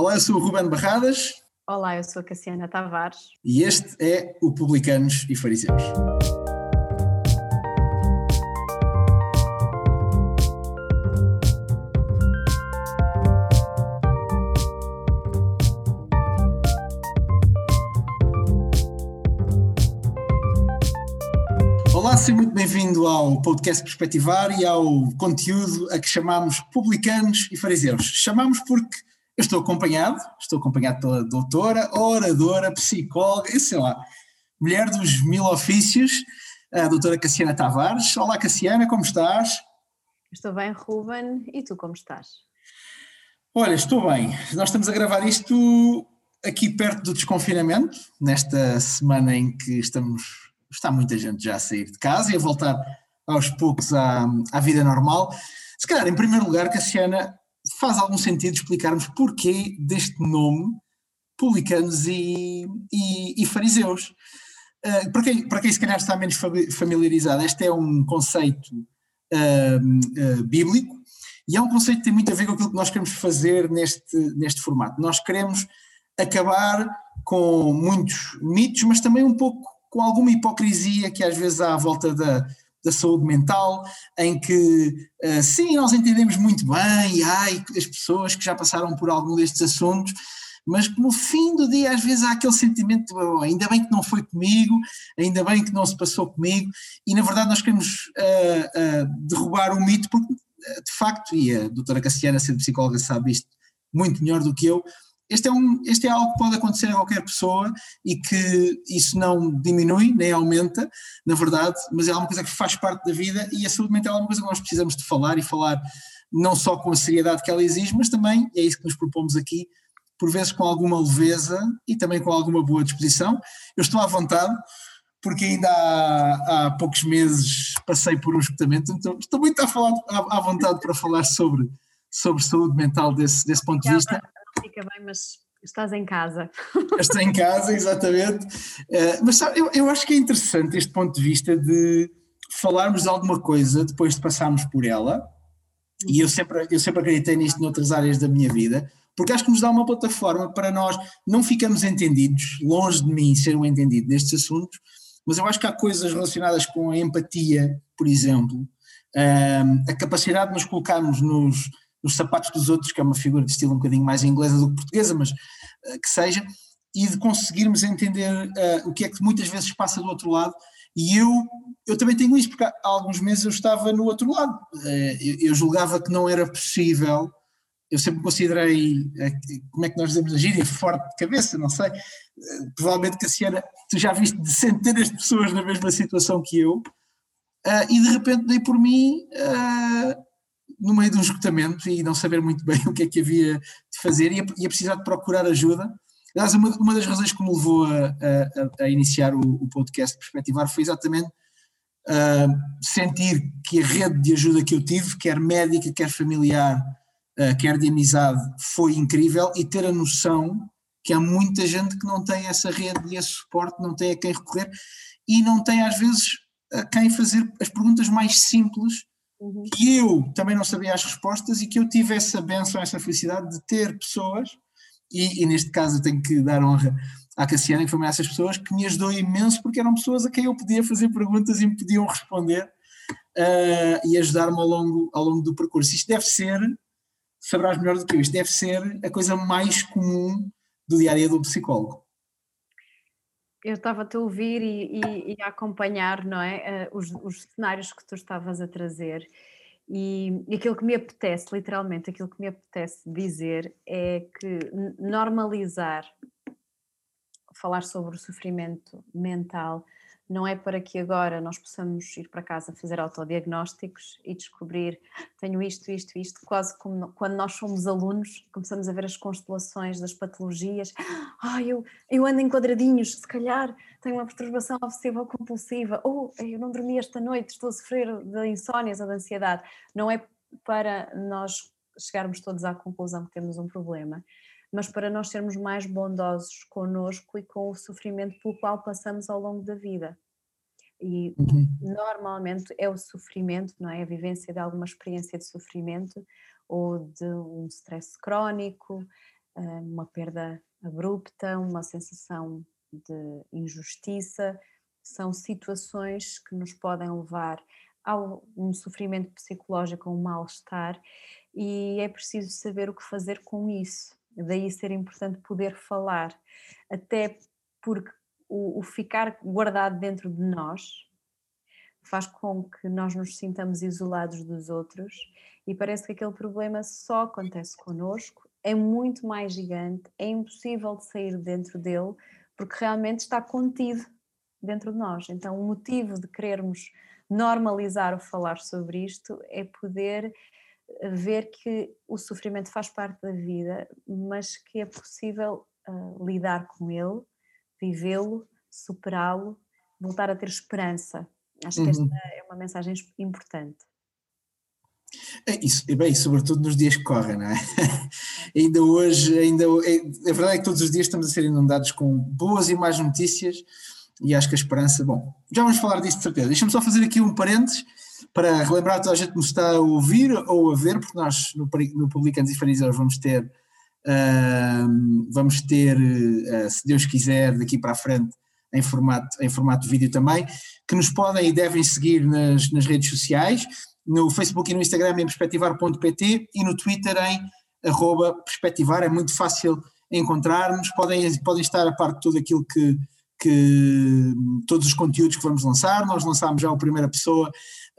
Olá, eu sou o Ruben Barradas. Olá, eu sou a Cassiana Tavares. E este é o Publicanos e Fariseus. Olá, seja muito bem-vindo ao podcast Perspectivar e ao conteúdo a que chamamos Publicanos e Fariseus. Chamamos porque eu estou acompanhado, estou acompanhado pela doutora, oradora, psicóloga, sei lá, mulher dos mil ofícios, a doutora Cassiana Tavares. Olá Cassiana, como estás? Estou bem, Ruben, e tu como estás? Olha, estou bem. Nós estamos a gravar isto aqui perto do desconfinamento, nesta semana em que estamos, está muita gente já a sair de casa e a voltar aos poucos à, à vida normal. Se calhar, em primeiro lugar, Cassiana, faz algum sentido explicarmos porquê deste nome publicanos e, e, e fariseus. Uh, para, quem, para quem se calhar está menos familiarizado, este é um conceito uh, uh, bíblico e é um conceito que tem muito a ver com aquilo que nós queremos fazer neste, neste formato. Nós queremos acabar com muitos mitos, mas também um pouco com alguma hipocrisia que às vezes há à volta da, da saúde mental, em que uh, sim, nós entendemos muito bem, ai, as pessoas que já passaram por algum destes assuntos, mas que no fim do dia às vezes há aquele sentimento de oh, ainda bem que não foi comigo, ainda bem que não se passou comigo, e na verdade nós queremos uh, uh, derrubar o mito, porque de facto, e a doutora Cassiana, sendo psicóloga, sabe isto muito melhor do que eu, este é, um, este é algo que pode acontecer a qualquer pessoa e que isso não diminui nem aumenta, na verdade, mas é uma coisa que faz parte da vida e a saúde mental é uma coisa que nós precisamos de falar e falar não só com a seriedade que ela exige, mas também, e é isso que nos propomos aqui, por vezes com alguma leveza e também com alguma boa disposição. Eu estou à vontade, porque ainda há, há poucos meses passei por um esgotamento, então estou muito à, falar, à, à vontade para falar sobre, sobre saúde mental desse, desse ponto de vista fica bem, mas estás em casa. Estou em casa, exatamente. Uh, mas sabe, eu, eu acho que é interessante este ponto de vista de falarmos de alguma coisa depois de passarmos por ela, e eu sempre, eu sempre acreditei nisto noutras áreas da minha vida, porque acho que nos dá uma plataforma para nós não ficarmos entendidos, longe de mim ser um entendido nestes assuntos, mas eu acho que há coisas relacionadas com a empatia, por exemplo, uh, a capacidade de nos colocarmos nos nos sapatos dos outros, que é uma figura de estilo um bocadinho mais inglesa do que portuguesa, mas uh, que seja, e de conseguirmos entender uh, o que é que muitas vezes passa do outro lado. E eu, eu também tenho isso, porque há alguns meses eu estava no outro lado. Uh, eu, eu, julgava que não era possível, eu sempre considerei, como é que nós dizemos a gíria, forte de cabeça, não sei. provavelmente, Cassiana, tu já viste de centenas de pessoas na mesma situação que eu, e de repente dei por mim no meio de um esgotamento e não saber muito bem o que é que havia de fazer e a, precisar de procurar ajuda. Aliás, uma, uma das razões que me levou a, a, a iniciar o, o, podcast Perspectivar foi exatamente uh, sentir que a rede de ajuda que eu tive, quer médica, quer familiar, uh, quer de amizade, foi incrível e ter a noção que há muita gente que não tem essa rede e esse suporte, não tem a quem recorrer e não tem às vezes a quem fazer as perguntas mais simples uhum. que eu também não sabia as respostas e que eu tive essa benção, essa felicidade de ter pessoas, e, e neste caso eu tenho que dar honra à Cassiana, que foi uma dessas pessoas, que me ajudou imenso porque eram pessoas a quem eu podia fazer perguntas e me podiam responder uh, e ajudar-me ao longo, ao longo do percurso. Isto deve ser, sabrás melhor do que eu, isto deve ser a coisa mais comum do dia a dia do psicólogo eu estava-te a ouvir e, e, e, a acompanhar, não é? Uh, os, os, cenários que tu estavas a trazer. E, e, aquilo que me apetece, literalmente, aquilo que me apetece dizer é que normalizar falar sobre o sofrimento mental não é para que agora nós possamos ir para casa fazer autodiagnósticos e descobrir tenho isto, isto, isto, quase como quando nós somos alunos começamos a ver as constelações das patologias. Ah, eu, eu ando em quadradinhos, se calhar tenho uma perturbação obsessiva ou compulsiva, ou oh, eu não dormi esta noite, estou a sofrer de insónias ou de ansiedade. Não é para nós chegarmos todos à conclusão que temos um problema, mas para nós sermos mais bondosos conosco e com o sofrimento pelo qual passamos ao longo da vida. E uhum. normalmente é o sofrimento, não é? A vivência de alguma experiência de sofrimento ou de um stress crónico, uma perda abrupta, uma sensação de injustiça, são situações que nos podem levar a um sofrimento psicológico, a um mal-estar, e é preciso saber o que fazer com isso. Daí ser importante poder falar, até porque o, o ficar guardado dentro de nós faz com que nós nos sintamos isolados dos outros e parece que aquele problema só acontece connosco, é muito mais gigante, é impossível de sair dentro dele porque realmente está contido dentro de nós. Então, o motivo de querermos normalizar o falar sobre isto é poder ver que o sofrimento faz parte da vida, mas que é possível uh, lidar com ele, vivê-lo, superá-lo, voltar a ter esperança. Acho que esta uhum. é uma mensagem importante. É isso, bem, sobretudo nos dias que correm, não é? ainda hoje, ainda, é, a verdade é que todos os dias estamos a ser inundados com boas e más notícias e acho que a esperança, bom, já vamos falar disso de certeza. Deixa-me só fazer aqui um parênteses para relembrar toda a gente que nos está a ouvir ou a ver, porque nós no, no Publicanos e Fariseus vamos ter, uh, vamos ter, uh, se Deus quiser, daqui para a frente, em formato, em formato vídeo também, que nos podem e devem seguir nas, nas redes sociais, no Facebook e no Instagram em perspectivar.pt e no Twitter em arroba perspectivar, é muito fácil encontrar-nos, podem, podem estar a parte de tudo aquilo que, que todos os conteúdos que vamos lançar, nós lançámos já o primeira pessoa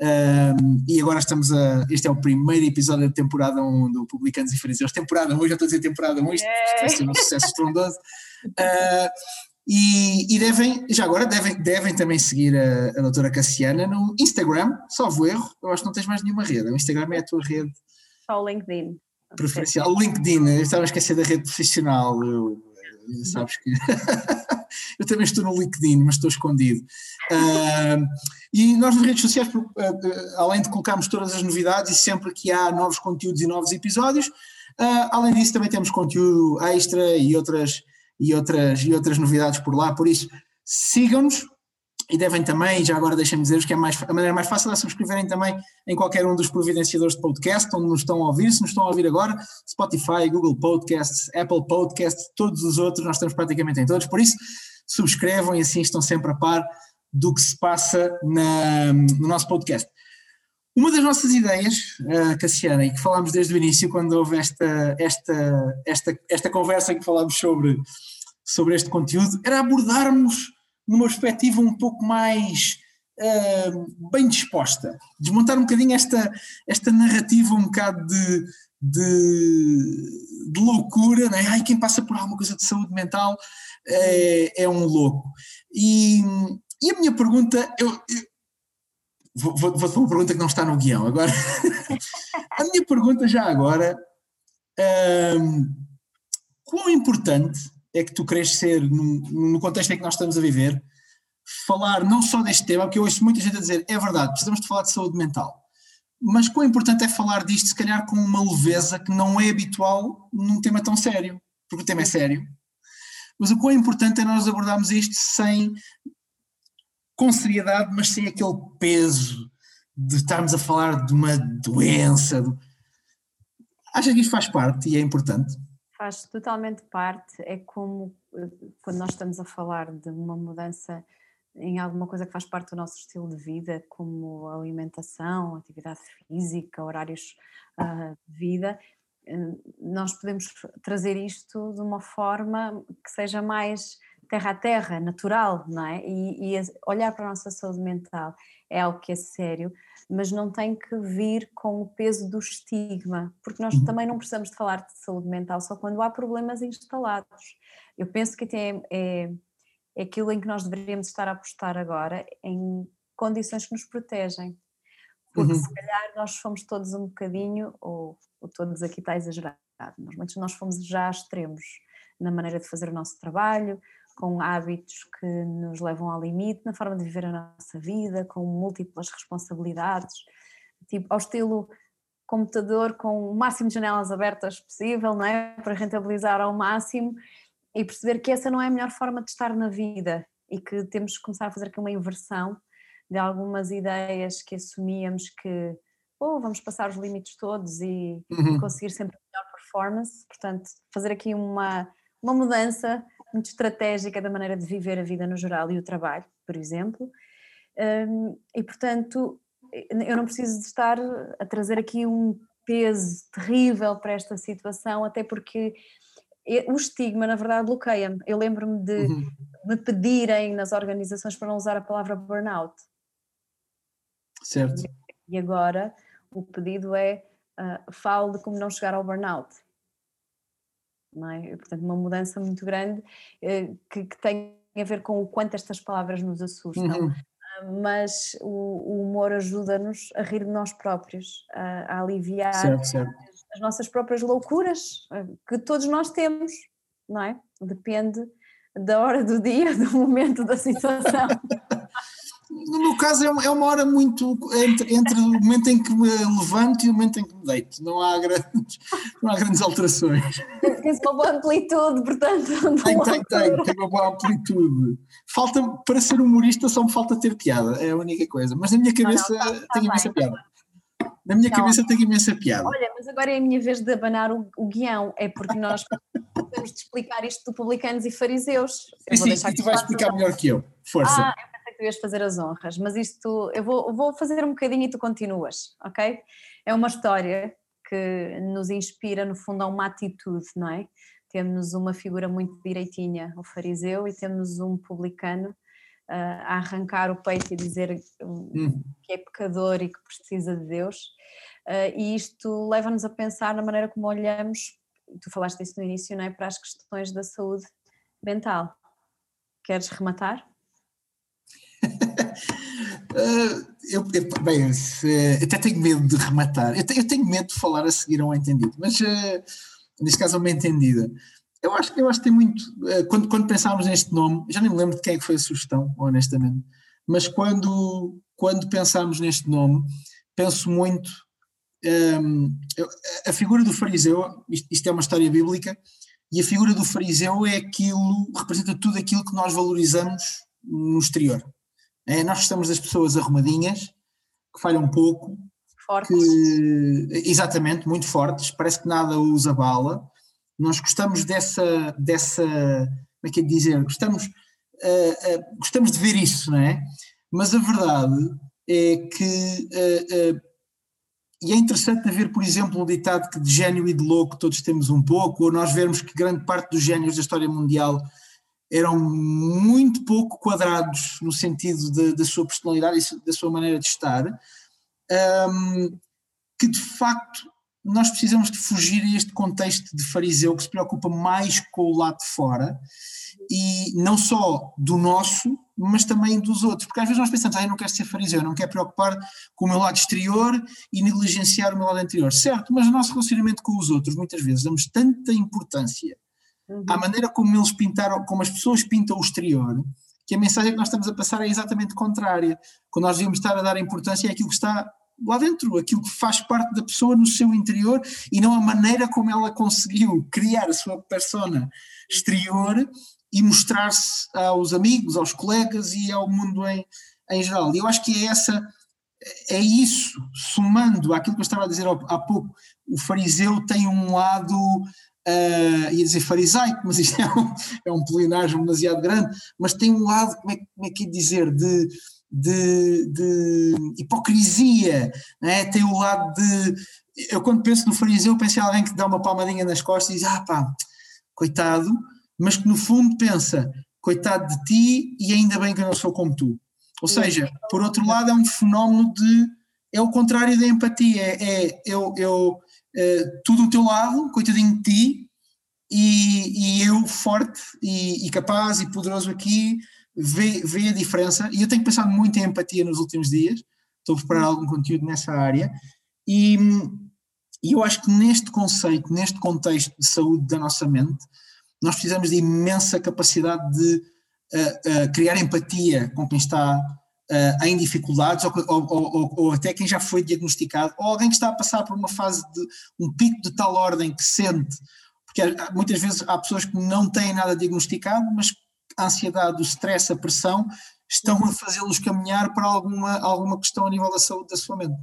um, e agora estamos a. Este é o primeiro episódio da temporada 1 do Publicanos e Fariseus. Temporada 1, já estou a dizer temporada 1, isto vai ser um sucesso estrondoso. Uh, e, e, devem, já agora, devem, devem também seguir a, a doutora Cassiana no Instagram, salvo erro, eu acho que não tens mais nenhuma rede, o Instagram é a tua rede. Só o LinkedIn. Preferencial. O LinkedIn, eu estava a esquecer da rede profissional, eu, sabes que. eu também estou no LinkedIn, mas estou escondido. Uh, e nós nas redes sociais, uh, além de colocarmos todas as novidades e sempre que há novos conteúdos e novos episódios, uh, além disso também temos conteúdo extra e outras e outras, e outras novidades por lá, por isso sigam-nos e devem também, já agora deixem-me dizer-vos que é mais, a maneira mais fácil é subscreverem também em qualquer um dos providenciadores de podcast, onde nos estão a ouvir, se nos estão a ouvir agora, Spotify, Google Podcasts, Apple Podcasts, todos os outros, nós estamos praticamente em todos, por isso subscrevam e assim estão sempre a par do que se passa na, no nosso podcast. Uma das nossas ideias, uh, Cassiana, e que falámos desde o início, quando houve esta, esta, esta, esta conversa em que falámos sobre, sobre este conteúdo, era abordarmos numa perspectiva um pouco mais uh, bem disposta, desmontar um bocadinho esta, esta narrativa um bocado de, de, de loucura, né? Ai, quem passa por alguma coisa de saúde mental é, é um louco. E, e a minha pergunta, eu, eu Vou, vou, vou uma pergunta que não está no guião. Agora, a minha pergunta já agora, um, quão importante é que tu queres ser, no, contexto em que nós estamos a viver, falar não só deste tema, porque eu ouço muita gente a dizer, é verdade, precisamos de falar de saúde mental, mas quão importante é falar disto, se calhar com uma leveza que não é habitual num tema tão sério, porque o tema é sério, mas o quão importante é nós abordarmos isto sem com seriedade, mas sem aquele peso de estarmos a falar de uma doença. Acha que isto faz parte e é importante? Faz totalmente parte. É como eh, quando nós estamos a falar de uma mudança em alguma coisa que faz parte do nosso estilo de vida, como alimentação, atividade física, horários uh, de vida, eh, nós podemos trazer isto de uma forma que seja mais terra a terra, natural, não é? E, e, olhar para a nossa saúde mental é algo que é sério, mas não tem que vir com o peso do estigma, porque nós também não precisamos de falar de saúde mental só quando há problemas instalados. Eu penso que até é, é aquilo em que nós deveríamos estar a apostar agora, em condições que nos protegem. Porque uhum. se calhar nós fomos todos um bocadinho, ou, ou todos aqui está exagerado, mas muitos de nós fomos já extremos na maneira de fazer o nosso trabalho, com hábitos que nos levam ao limite na forma de viver a nossa vida, com múltiplas responsabilidades, tipo ao estilo computador com o máximo de janelas abertas possível, não é? Para rentabilizar ao máximo e perceber que essa não é a melhor forma de estar na vida e que temos que começar a fazer aqui uma inversão de algumas ideias que assumíamos que oh, vamos passar os limites todos e, uhum. conseguir sempre o melhor performance, portanto, fazer aqui uma, uma mudança muito estratégica da maneira de viver a vida no geral e o trabalho, por exemplo. Um, e, portanto, eu não preciso de estar a trazer aqui um peso terrível para esta situação, até porque o estigma, na verdade, bloqueia-me. Eu lembro-me de uhum. me pedirem nas organizações para não usar a palavra burnout. Certo. E agora o pedido é uh, fale de como não chegar ao burnout. Não é? Portanto, uma mudança muito grande uh, que, que, tem a ver com o quanto estas palavras nos assustam. Uhum. Uh, mas o, o humor ajuda-nos a rir de nós próprios, a, a aliviar certo, certo. As, as nossas próprias loucuras ah, que todos nós temos, não é? Depende da hora do dia, do momento da situação. no meu caso é uma, é uma hora muito entre, entre, o momento em que me levanto e o momento em que me deito. Não há grandes, não há grandes alterações. Tem uma boa amplitude, portanto. Tem, tem, tem, tem uma boa amplitude. Falta, para ser humorista só me falta ter piada, é a única coisa. Mas na minha cabeça não, não, tá, tá imensa piada. Na minha não. cabeça tem imensa piada. Olha, mas agora é a minha vez de abanar o, o guião, é porque nós temos de explicar isto de publicanos e fariseus. Sim, sim, e tu vais explicar melhor que eu. Força. Ah, tu ias fazer as honras, mas isto eu vou, vou fazer um bocadinho e tu continuas, ok? É uma história que nos inspira, no fundo, a uma atitude, não é? Temos uma figura muito direitinha, o fariseu, e temos um publicano uh, a arrancar o peito e dizer hum. que é pecador e que precisa de Deus. Uh, e isto leva-nos a pensar na maneira como olhamos, tu falaste disso no início, não é? Para as questões da saúde mental. Queres rematar? Uh, eu, eu, bem, até tenho medo de rematar. Eu, eu, tenho medo de falar a seguir a um entendido, mas uh, neste caso a uma entendida. Eu acho, eu acho que tem muito. Uh, quando, quando pensámos neste nome, já nem me lembro de quem é que foi a sugestão, honestamente, mas quando, quando pensámos neste nome, penso muito. Um, a figura do fariseu, isto, isto é uma história bíblica, e a figura do fariseu é aquilo, representa tudo aquilo que nós valorizamos no exterior é, nós gostamos das pessoas arrumadinhas, que falham um pouco. Fortes. Que, exatamente, muito fortes, parece que nada os abala. Nós gostamos dessa, dessa como é que é de dizer, gostamos, uh, uh, gostamos de ver isso, não é? Mas a verdade é que, uh, e é interessante ver, por exemplo, o ditado que de gênio e de louco todos temos um pouco, ou nós vermos que grande parte dos génios da história mundial eram muito pouco quadrados no sentido da sua personalidade e da sua maneira de estar, um, que de facto nós precisamos de fugir a este contexto de fariseu que se preocupa mais com o lado de fora e não só do nosso, mas também dos outros, porque às vezes nós pensamos, ah, eu não quero ser fariseu, eu não quero preocupar com o meu lado exterior e negligenciar o meu lado interior, certo, mas o nosso relacionamento com os outros, muitas vezes damos tanta importância uhum. à maneira como eles pintaram, como as pessoas pintam o exterior, que a mensagem que nós estamos a passar é exatamente contrária. Quando nós devíamos estar a dar importância é aquilo que está lá dentro, aquilo que faz parte da pessoa no seu interior e não a maneira como ela conseguiu criar a sua persona exterior e mostrar-se aos amigos, aos colegas e ao mundo em, em geral. E eu acho que é essa, é isso, somando aquilo que eu estava a dizer há pouco, o fariseu tem um lado uh, ia dizer farisaico, mas isto é um, é um pleonasmo demasiado grande, mas tem um lado, como é, como é que ia dizer, de, de, de hipocrisia, né? tem o lado de. Eu, quando penso no fariseu, penso em alguém que dá uma palmadinha nas costas e diz: Ah, pá, coitado, mas que no fundo pensa: coitado de ti e ainda bem que eu não sou como tu. Ou seja, por outro lado, é um fenómeno de. É o contrário da empatia, é, é eu, eu uh, tudo do teu lado, coitadinho de ti, e, e eu forte e, e, capaz e poderoso aqui, vê, vê a diferença. E eu tenho pensado muito em empatia nos últimos dias, estou a preparar algum conteúdo nessa área, e, e eu acho que neste conceito, neste contexto de saúde da nossa mente, nós precisamos de imensa capacidade de uh, uh, criar empatia com quem está uh, em dificuldades, ou, ou, ou, ou, até quem já foi diagnosticado, ou alguém que está a passar por uma fase de um pico de tal ordem que sente, porque muitas vezes há pessoas que não têm nada diagnosticado, mas a ansiedade, o stress, a pressão estão a fazê-los caminhar para alguma, alguma questão a nível da saúde da sua mente.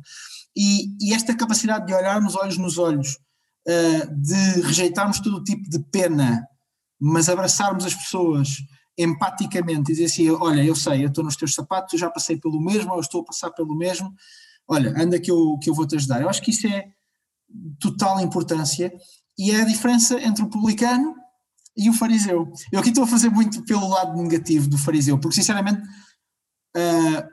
E, e esta capacidade de olharmos olhos nos olhos uh, de rejeitarmos todo o tipo de pena, mas abraçarmos as pessoas empaticamente e dizer assim: olha, eu sei, eu estou nos teus sapatos, eu já passei pelo mesmo, ou estou a passar pelo mesmo, olha, anda que eu, que eu vou te ajudar. Eu acho que isso é total importância e é a diferença entre o publicano e o fariseu. Eu aqui estou a fazer muito pelo lado negativo do fariseu, porque sinceramente uh,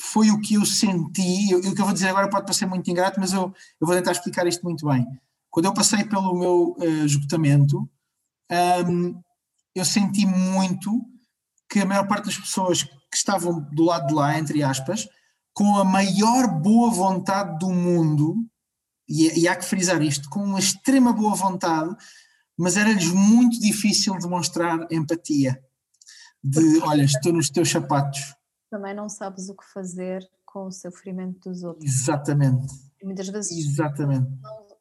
foi o que eu senti, o que eu vou dizer agora pode parecer muito ingrato, mas eu, eu vou tentar explicar isto muito bem. Quando eu passei pelo meu uh, esgotamento, um, eu senti muito que a maior parte das pessoas que estavam do lado de lá, entre aspas, com a maior boa vontade do mundo, e, e há que frisar isto, com uma extrema boa vontade, mas era-lhes muito difícil demonstrar empatia. De, olha, estou nos teus sapatos. Também não sabes o que fazer com o sofrimento dos outros. Exatamente. E muitas vezes Exatamente.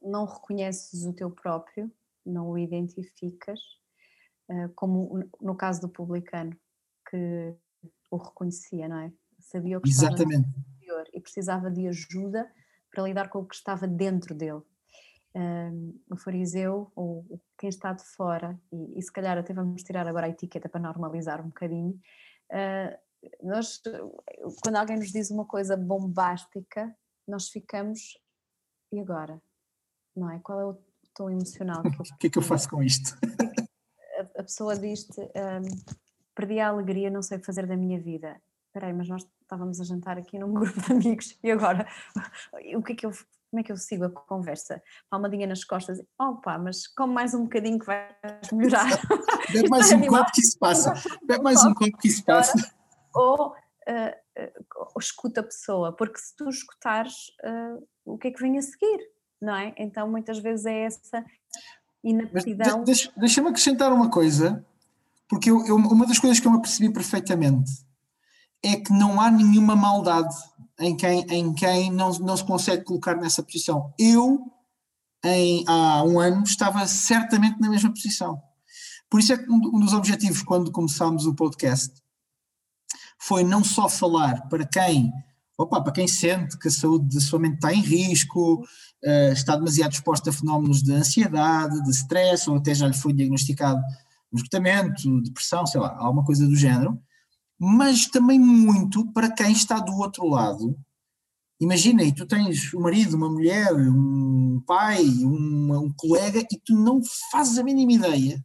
Não, não reconheces o teu próprio, não o identificas, como no caso do publicano, que o reconhecia, não é? Sabia o que Exatamente. estava no interior e precisava de ajuda para lidar com o que estava dentro dele. Um, o fariseu, ou quem está de fora, e, e, se calhar até vamos tirar agora a etiqueta para normalizar um bocadinho, uh, nós, quando alguém nos diz uma coisa bombástica, nós ficamos, e agora? Não é? Qual é o tom emocional? O que é que eu faço com isto? Pessoa diz-te, um, perdi a alegria, não sei o que fazer da minha vida. Espera aí, mas nós estávamos a jantar aqui num grupo de amigos e agora o que é que eu como é que eu sigo a conversa? Palmadinha nas costas, opa, mas come mais um bocadinho que vais melhorar. Bebe mais um copo que isso passa. Bebe mais um copo que isso passa. Ou uh, uh, escuta a pessoa, porque se tu escutares, uh, o que é que vem a seguir? Não é? Então muitas vezes é essa inaptidão. Deixa-me deixa acrescentar uma coisa, porque eu, eu, uma das coisas que eu me apercebi perfeitamente é que não há nenhuma maldade em quem, em quem não, não se consegue colocar nessa posição. Eu, em, há um ano, estava certamente na mesma posição. Por isso é que um dos objetivos, quando começámos o podcast, foi não só falar para quem, opa, para quem sente que a saúde da sua mente está em risco, uh, está demasiado exposta a fenómenos de ansiedade, de stress, ou até já lhe foi diagnosticado esgotamento, depressão, sei lá, alguma coisa do género, mas também muito para quem está do outro lado. Imagina, e tu tens um marido, uma mulher, um pai, um colega, e tu não fazes a mínima ideia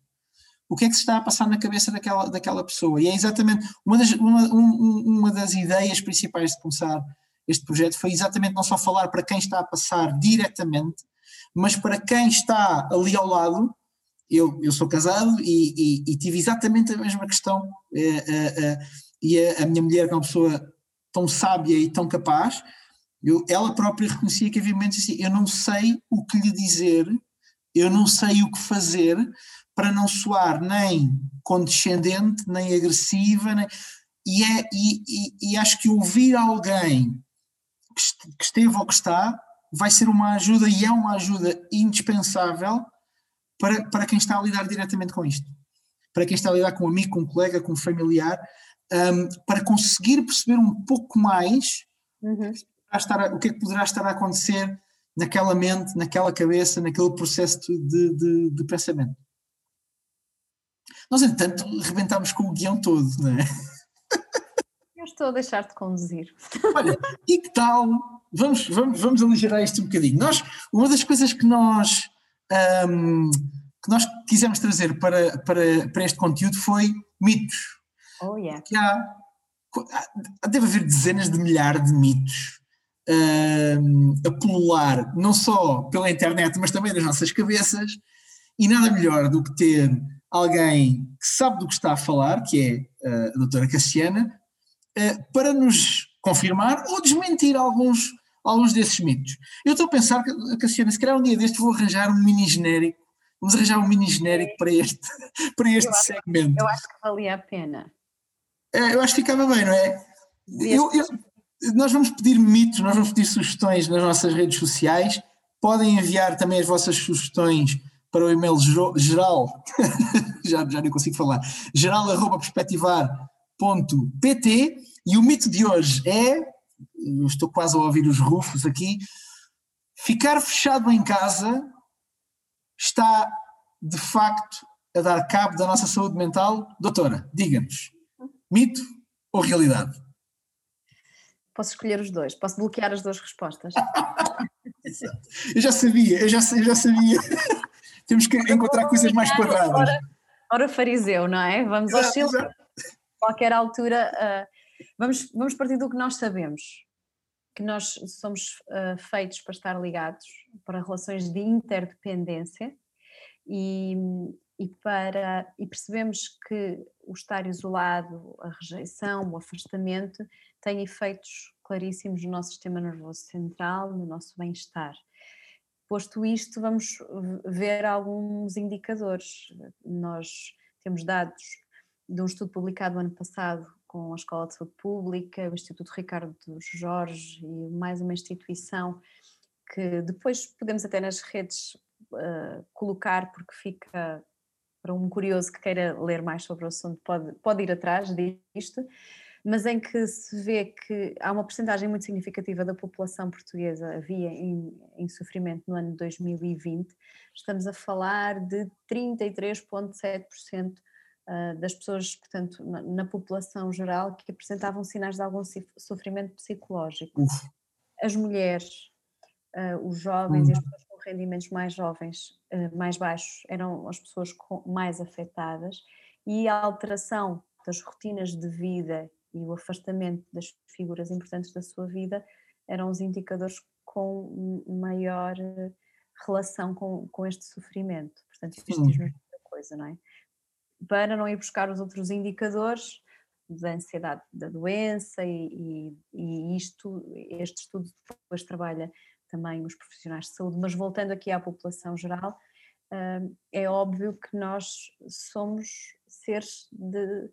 o que é que se está a passar na cabeça daquela, daquela pessoa. E é exatamente uma das, uma, uma das ideias principais de começar este projeto foi exatamente não só falar para quem está a passar diretamente, mas para quem está ali ao lado eu, eu sou casado e, e, e, tive exatamente a mesma questão. Uh, uh, uh, e a, a, minha mulher, que é uma pessoa tão sábia e tão capaz, eu, ela própria reconhecia que havia momentos assim: eu não sei o que lhe dizer, eu não sei o que fazer para não soar nem condescendente, nem agressiva, nem, e, é, e, e, acho que ouvir alguém que esteve ou que está vai ser uma ajuda e é uma ajuda indispensável para, para quem está a lidar diretamente com isto. Para quem está a lidar com um amigo, com um colega, com um familiar, um, para conseguir perceber um pouco mais uhum. o que é que poderá estar a acontecer naquela mente, naquela cabeça, naquele processo de, de, de pensamento. Nós, entanto, rebentámos com o guião todo, não é? Eu estou a deixar-te conduzir. Olha, e que tal? Vamos, vamos, vamos aligerar isto um bocadinho. Nós, uma das coisas que nós um, que nós quisemos trazer para, para, para este conteúdo foi mitos. Oh, yeah. Que há, deve haver dezenas de milhares de mitos um, a pulular, não só pela internet, mas também nas nossas cabeças, e nada melhor do que ter alguém que sabe do que está a falar, que é uh, a doutora Cassiana, uh, para nos confirmar ou desmentir alguns alguns desses mitos. Eu estou a pensar, Cassiana, se calhar um dia deste vou arranjar um mini genérico, vamos arranjar um mini genérico para este, para este eu segmento. eu acho que valia a pena. É, eu acho que ficava bem, não é? Eu, eu, nós vamos pedir mitos, nós vamos pedir sugestões nas nossas redes sociais, podem enviar também as vossas sugestões para o e-mail geral, já, já nem consigo falar, geral.perspectivar.pt e o mito de hoje é estou quase a ouvir os rufos aqui, ficar fechado em casa está de facto a dar cabo da nossa saúde mental? Doutora, diga-nos, mito ou realidade? Posso escolher os dois, posso bloquear as duas respostas. eu já sabia, eu já, eu já sabia. Temos que encontrar coisas mais quadradas. Ora, ora fariseu, não é? Vamos ao Chile. Qualquer altura, uh, vamos, vamos partir do que nós sabemos que nós somos uh, feitos para estar ligados, para relações de interdependência e, e, para, e percebemos que o estar isolado, a rejeição, o afastamento tem efeitos claríssimos no nosso sistema nervoso central, no nosso bem-estar. Posto isto, vamos ver alguns indicadores. Nós temos dados de um estudo publicado no ano passado com a Escola de Saúde Pública, o Instituto Ricardo Jorge e mais uma instituição que depois podemos até nas redes uh, colocar porque fica para um curioso que queira ler mais sobre o assunto pode, pode ir atrás disto, mas em que se vê que há uma porcentagem muito significativa da população portuguesa havia em, em sofrimento no ano 2020, estamos a falar de 33,7% uh, das pessoas, portanto, na, na, população geral, que apresentavam sinais de algum sofrimento psicológico. Uf. As mulheres, uh, os jovens e as hum. pessoas com rendimentos mais jovens, uh, mais baixos, eram as pessoas mais afetadas e a alteração das rotinas de vida e o afastamento das figuras importantes da sua vida eram os indicadores com maior relação com, com este sofrimento. Portanto, isto diz muita coisa, não é? para não ir buscar os outros indicadores da ansiedade da doença e, e, e isto, este estudo depois trabalha também os profissionais de saúde, mas voltando aqui à população geral, hum, é óbvio que nós somos seres de, de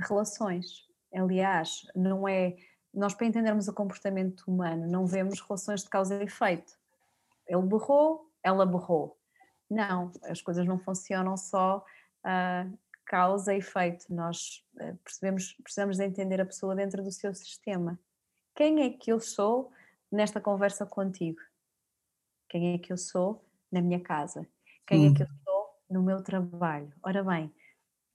relações. Aliás, não é. Nós, para entendermos o comportamento humano, não vemos relações de causa e efeito. Ele berrou, ela berrou. Não, as coisas não funcionam só uh, causa e efeito. Nós uh, percebemos, precisamos de entender a pessoa dentro do seu sistema. Quem é que eu sou nesta conversa contigo? Quem é que eu sou na minha casa? Quem hum. é que eu sou no meu trabalho? Ora bem,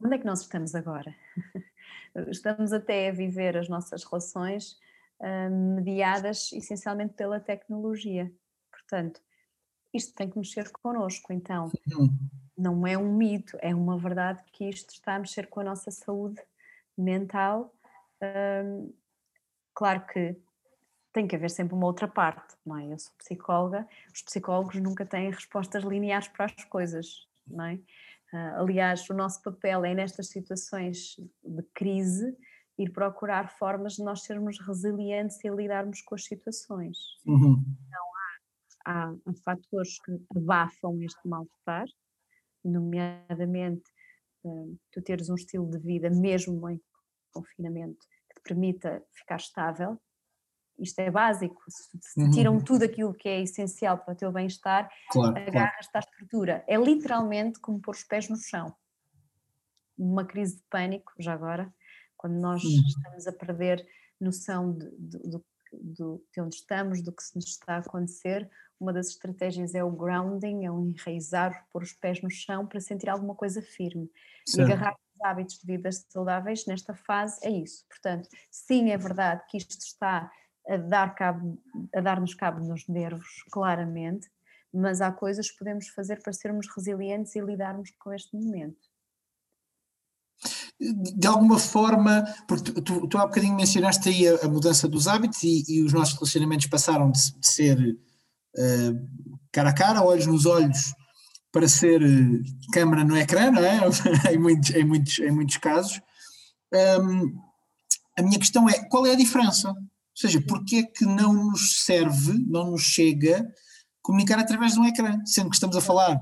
onde é que nós estamos agora? estamos até a viver as nossas relações uh, mediadas essencialmente pela tecnologia. Portanto, isto tem que mexer connosco. Então, não é um mito, é uma verdade que isto está a mexer com a nossa saúde mental. Hum, claro que tem que haver sempre uma outra parte, não é? Eu sou psicóloga, os psicólogos nunca têm respostas lineares para as coisas, não é? Uh, aliás, o nosso papel é nestas situações de crise ir procurar formas de nós sermos resilientes e lidarmos com as situações. Uhum. Então, há, há fatores que abafam este mal-estar, nomeadamente hum, tu teres um estilo de vida, mesmo em confinamento, que te permita ficar estável. Isto é básico, se uhum. tiram tudo aquilo que é essencial para o teu bem-estar, claro, agarras-te à estrutura. É literalmente como pôr os pés no chão. Uma crise de pânico, já agora, quando nós uhum. estamos a perder noção de, de, de, de onde estamos, do que se nos está a acontecer, uma das estratégias é o grounding, é o enraizar, pôr os pés no chão para sentir alguma coisa firme. Certo. E agarrar os hábitos de vida saudáveis nesta fase é isso. Portanto, sim, é verdade que isto está a dar cabo, a dar-nos cabo nos nervos, claramente, mas há coisas que podemos fazer para sermos resilientes e lidarmos com este momento. De alguma forma, porque tu, tu, há bocadinho mencionaste aí a, a mudança dos hábitos e, e, os nossos relacionamentos passaram de, de ser eh, cara a cara, olhos nos olhos, para ser eh, câmara no ecrã, não é? em, muitos, em, muitos, em muitos casos. Um, a minha questão é, qual é a diferença? Seja, porquê é que não nos serve, não nos chega comunicar através de um ecrã, sendo que estamos a falar,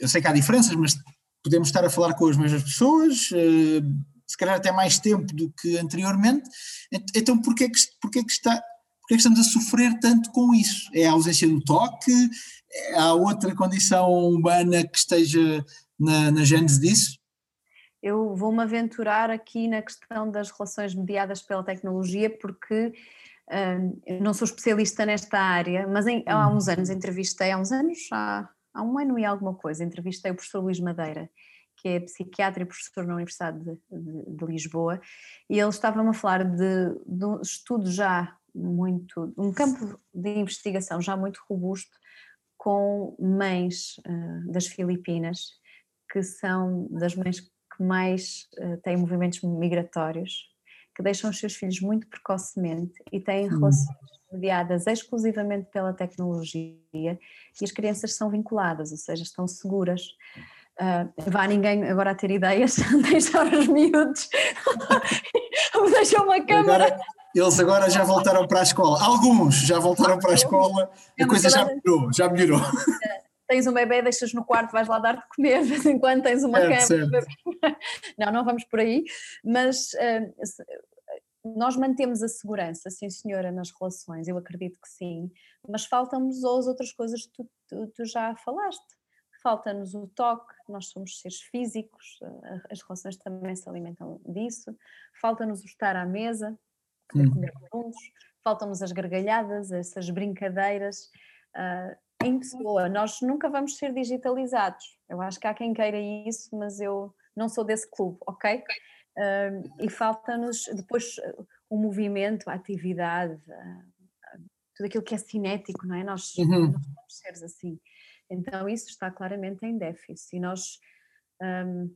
eu sei que há diferenças, mas podemos estar a falar com as mesmas pessoas, uh, se calhar até mais tempo do que anteriormente, então porquê que, porquê que está, porque que estamos a sofrer tanto com isso? É a ausência do toque? É há outra condição humana que esteja na, na gênese disso? Eu vou-me aventurar aqui na questão das relações mediadas pela tecnologia, porque hum, não sou especialista nesta área, mas em, há uns anos entrevistei, há uns anos, há há um ano e alguma coisa, entrevistei o professor Luís Madeira, que é psiquiatra e professor na Universidade de, de, de Lisboa, e ele estava-me a falar de, de um estudo já muito, um campo de investigação já muito robusto com mães uh, das Filipinas, que são das mães que mais uh, têm movimentos migratórios, que deixam os seus filhos muito precocemente e têm hum. relações mediadas exclusivamente pela tecnologia e as crianças são vinculadas, ou seja, estão seguras. Uh, vá ninguém agora a ter ideias, deixar os miúdos, deixar uma câmara. Agora, eles agora já voltaram para a escola. Alguns já voltaram para a escola, a coisa já melhorou, já melhorou. Tens um bebê, deixas no quarto, vais lá dar de comer, de vez em quando tens uma é, cama. Não, não vamos por aí, mas uh, nós mantemos a segurança, sim senhora, nas relações, eu acredito que sim, mas faltam-nos as outras coisas que tu, tu, tu já falaste. Falta-nos o toque, nós somos seres físicos, as relações também se alimentam disso. Falta-nos o estar à mesa, poder comer juntos, faltam-nos as gargalhadas, essas brincadeiras uh, em pessoa. Nós nunca vamos ser digitalizados. Eu acho que há quem queira isso, mas eu não sou desse clube, ok? Uh, e falta-nos depois o movimento, a atividade, tudo aquilo que é cinético, não é? Nós, uhum. nós somos seres assim. Então isso está claramente em déficit. E nós, um,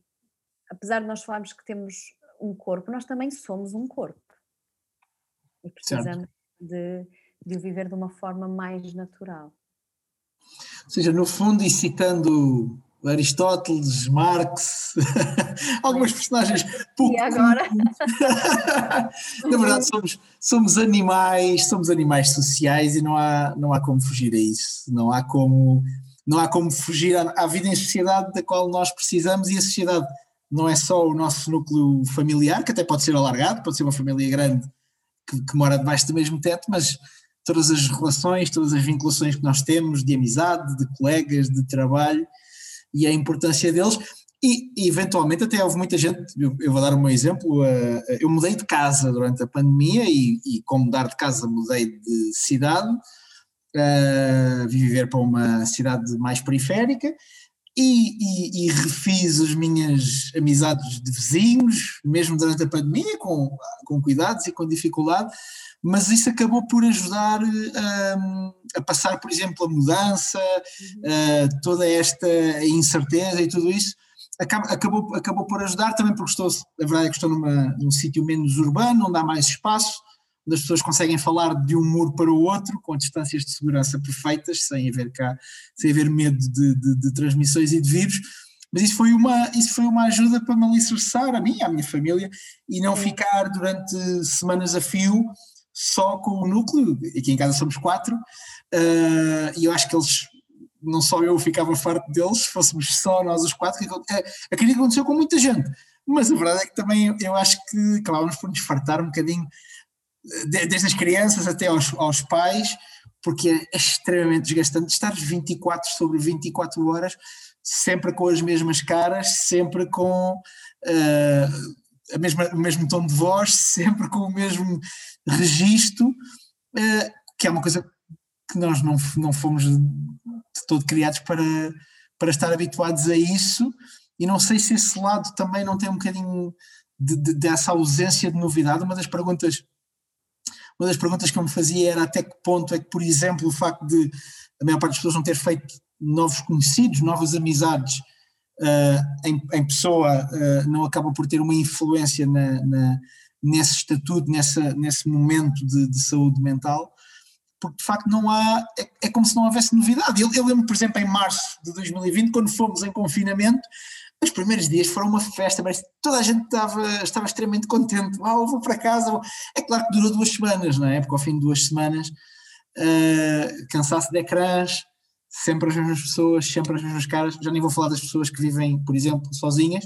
apesar de nós falarmos que temos um corpo, nós também somos um corpo e precisamos de, de o viver de uma forma mais natural. Ou seja, no fundo, e citando Aristóteles, Marx, algumas personagens pouco. E agora? Na verdade, somos, somos animais, somos animais sociais e não há, não há como fugir a isso. Não há como, não há como fugir à, à vida em sociedade da qual nós precisamos e a sociedade não é só o nosso núcleo familiar, que até pode ser alargado, pode ser uma família grande que, que mora debaixo do mesmo teto, mas todas as relações, todas as vinculações que nós temos de amizade, de colegas, de trabalho e a importância deles. E, eventualmente até houve muita gente, eu, eu vou dar um exemplo, uh, eu mudei de casa durante a pandemia e, e com mudar de casa mudei de cidade, uh, viver para uma cidade mais periférica e, e, e, refiz as minhas amizades de vizinhos, mesmo durante a pandemia, com, com cuidados e com dificuldade, mas isso acabou por ajudar um, a passar, por exemplo, a mudança, uh, toda esta incerteza e tudo isso. Acabou, acabou por ajudar também porque estou, a verdade é que estou numa, num sítio menos urbano, onde há mais espaço, as pessoas conseguem falar de um muro para o outro, com distâncias de segurança perfeitas, sem haver cá, sem haver medo de, de, de transmissões e de vírus. Mas isso foi, uma, isso foi uma ajuda para me alicerçar a mim, à minha família, e não ficar durante semanas a fio só com o núcleo. Aqui em casa somos quatro, uh, e eu acho que eles, não só eu ficava farto deles, se fôssemos só nós os quatro, que, é, acredito que aconteceu com muita gente. Mas a verdade é que também eu acho que acabávamos por nos fartar um bocadinho desde as crianças até aos, aos pais, porque é extremamente desgastante estar 24 sobre 24 horas, sempre com as mesmas caras, sempre com uh, a mesma, o mesmo tom de voz, sempre com o mesmo registro, uh, que é uma coisa que nós não, não fomos de todo criados para, para estar habituados a isso, e não sei se esse lado também não tem um bocadinho de, de, dessa ausência de novidade. Uma das perguntas uma das perguntas que eu me fazia era até que ponto é que, por exemplo, o facto de a maior parte das pessoas não ter feito novos conhecidos, novas amizades uh, em, em, pessoa, uh, não acaba por ter uma influência na, na, nesse estatuto, nessa, nesse momento de, de, saúde mental, porque de facto não há, é, é como se não houvesse novidade. Eu, eu lembro, por exemplo, em março de 2020, quando fomos em confinamento, os primeiros dias foram uma festa, mas toda a gente estava, estava extremamente contente. Ah, vou para casa. É claro que durou duas semanas, não é? Porque ao fim de duas semanas, uh, cansaço de ecrãs, sempre as mesmas pessoas, sempre as mesmas caras. Já nem vou falar das pessoas que vivem, por exemplo, sozinhas,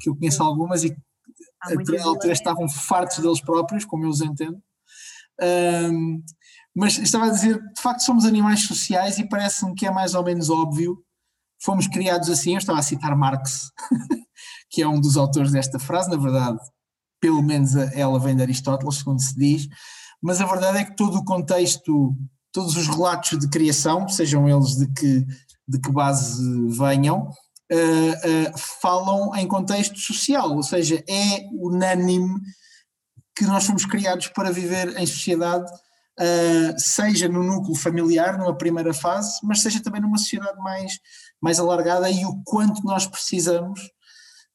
que eu conheço algumas e a altura estavam fartos deles próprios, como eu os entendo. Um, mas estava a dizer, de facto, somos animais sociais e parece-me que é mais ou menos óbvio fomos criados assim. Eu estava a citar Marx, que é um dos autores desta frase, na verdade, pelo menos ela vem de Aristóteles, segundo se diz, mas a verdade é que todo o contexto, todos os relatos de criação, sejam eles de que, de que base venham, uh, uh, falam em contexto social, ou seja, é unânime que nós fomos criados para viver em sociedade, uh, seja no núcleo familiar, numa primeira fase, mas seja também numa sociedade mais, mais alargada e o quanto nós precisamos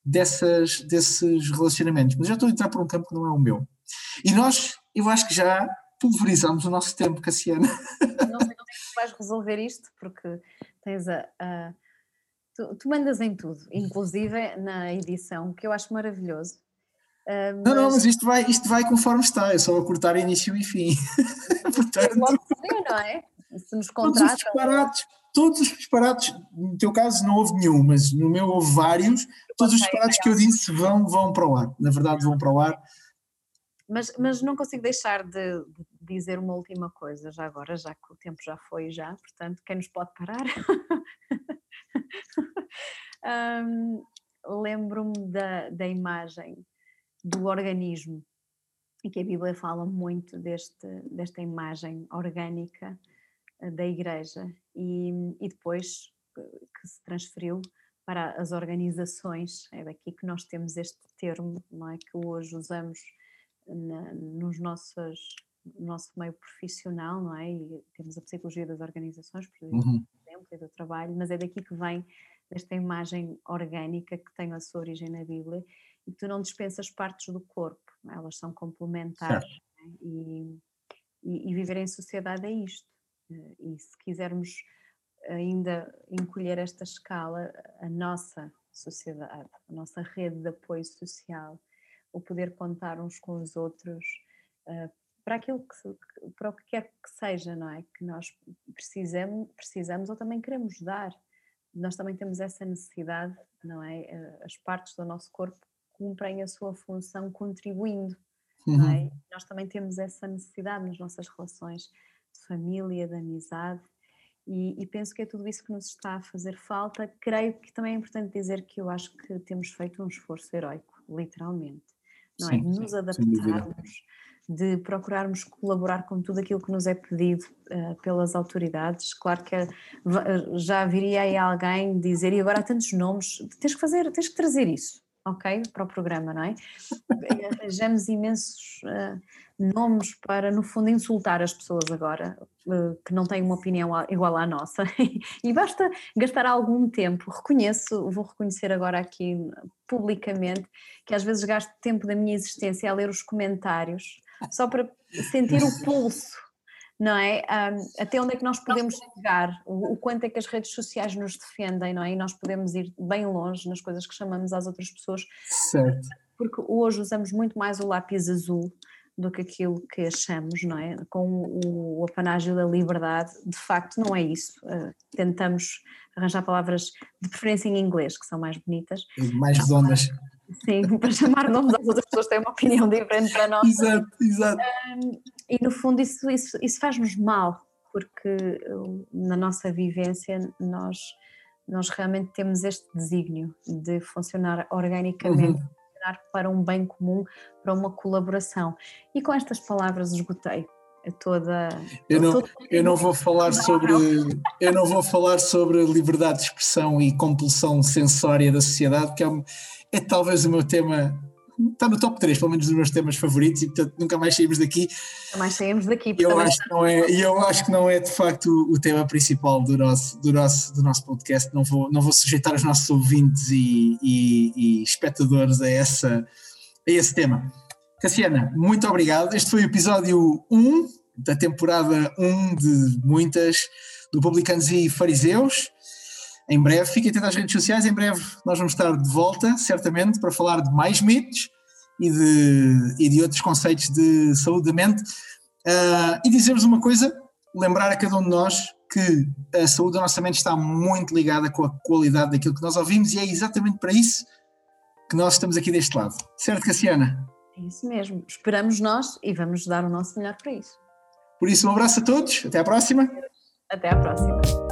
dessas, desses relacionamentos. Mas já estou a entrar por um campo que não é o meu. E nós, eu acho que já pulverizamos o nosso tempo, Cassiana. Não sei como é que vais resolver isto, porque tens a, a Tu, tu, mandas em tudo, inclusive na edição, que eu acho maravilhoso. Uh, mas... Não, não, mas isto vai, isto vai conforme está, é só a cortar início e fim. Portanto, dizer, não é? Se nos contratam. Todos os disparates, todos os disparates, no teu caso não houve nenhum, mas no meu houve vários, todos os disparates que eu disse vão, vão para o ar, na verdade vão para o ar. Mas, mas não consigo deixar de, dizer uma última coisa já agora, já que o tempo já foi já, portanto, quem nos pode parar? um, Lembro-me da, da imagem do organismo e que a Bíblia fala muito deste, desta imagem orgânica da igreja e, e depois que se transferiu para as organizações, é daqui que nós temos este termo, não é, que hoje usamos na, nos nossos, no nosso meio profissional, não é, e temos a psicologia das organizações, por uhum. exemplo, e do trabalho, mas é daqui que vem desta imagem orgânica que tem a sua origem na Bíblia e que tu não dispensas partes do corpo, elas são complementares né? e, e, e, viver em sociedade é isto. Eh, e se quisermos ainda encolher esta escala, a nossa sociedade, a nossa rede de apoio social, o poder contar uns com os outros uh, para aquilo que, para o que quer que seja, não é? Que nós precisamos, precisamos ou também queremos dar nós também temos essa necessidade, não é? Eh, as partes do nosso corpo cumprem a sua função contribuindo, uhum. não é? Uhum. Nós também temos essa necessidade nas nossas relações de família, de amizade, e, e, penso que é tudo isso que nos está a fazer falta. Creio que também é importante dizer que eu acho que temos feito um esforço heróico, literalmente, não é? sim, é? Nos adaptarmos de procurarmos colaborar com tudo aquilo que nos é pedido uh, pelas autoridades. Claro que uh, já viria aí alguém dizer, e agora há tantos nomes, tens que fazer, tens que trazer isso, ok? Para o programa, não é? Arranjamos imensos uh, nomes para, no fundo, insultar as pessoas agora, que não têm uma opinião igual à nossa, e basta gastar algum tempo. Reconheço, vou reconhecer agora aqui publicamente, que às vezes gasto tempo da minha existência a ler os comentários só para sentir o pulso, não é? Um, até onde é que nós podemos chegar, o, o, quanto é que as redes sociais nos defendem, não é? E nós podemos ir bem longe nas coisas que chamamos às outras pessoas. Certo. Porque hoje usamos muito mais o lápis azul do que aquilo que achamos, não é? Com o, o apanágio da liberdade, de facto não é isso. Uh, tentamos arranjar palavras de preferência em inglês, que são mais bonitas. Mais redondas. Sim, para chamar nomes às outras pessoas têm uma opinião diferente da nossa. Exato, exato. Um, e no fundo isso, isso, isso faz-nos mal, porque na nossa vivência nós, nós realmente temos este desígnio de funcionar organicamente, uhum. funcionar para um bem comum, para uma colaboração. E com estas palavras esgotei toda. Eu não, eu não vou falar sobre eu não vou falar sobre liberdade de expressão e compulsão sensória da sociedade, que é, é talvez o meu tema está no top 3, pelo menos dos meus temas favoritos, e portanto nunca mais saímos daqui. Nunca mais saímos daqui. Eu acho, que não é, e eu acho que não é de facto o, tema principal do nosso, do nosso, do nosso podcast. Não vou, não vou sujeitar os nossos ouvintes e, e, e espectadores a, essa, a esse tema. Cassiana, muito obrigado. Este foi o episódio 1 da temporada 1 de muitas do Publicanos e Fariseus. Em breve, fiquem atentos às redes sociais, em breve nós vamos estar de volta, certamente, para falar de mais mitos e de, e de outros conceitos de saúde da mente. Uh, e dizer-vos uma coisa, lembrar a cada um de nós que a saúde da nossa mente está muito ligada com a qualidade daquilo que nós ouvimos e é exatamente para isso que nós estamos aqui deste lado. Certo, Cassiana? É isso mesmo. Esperamos nós e vamos dar o nosso melhor para isso. Por isso, um abraço a todos. Até à próxima. Até à próxima.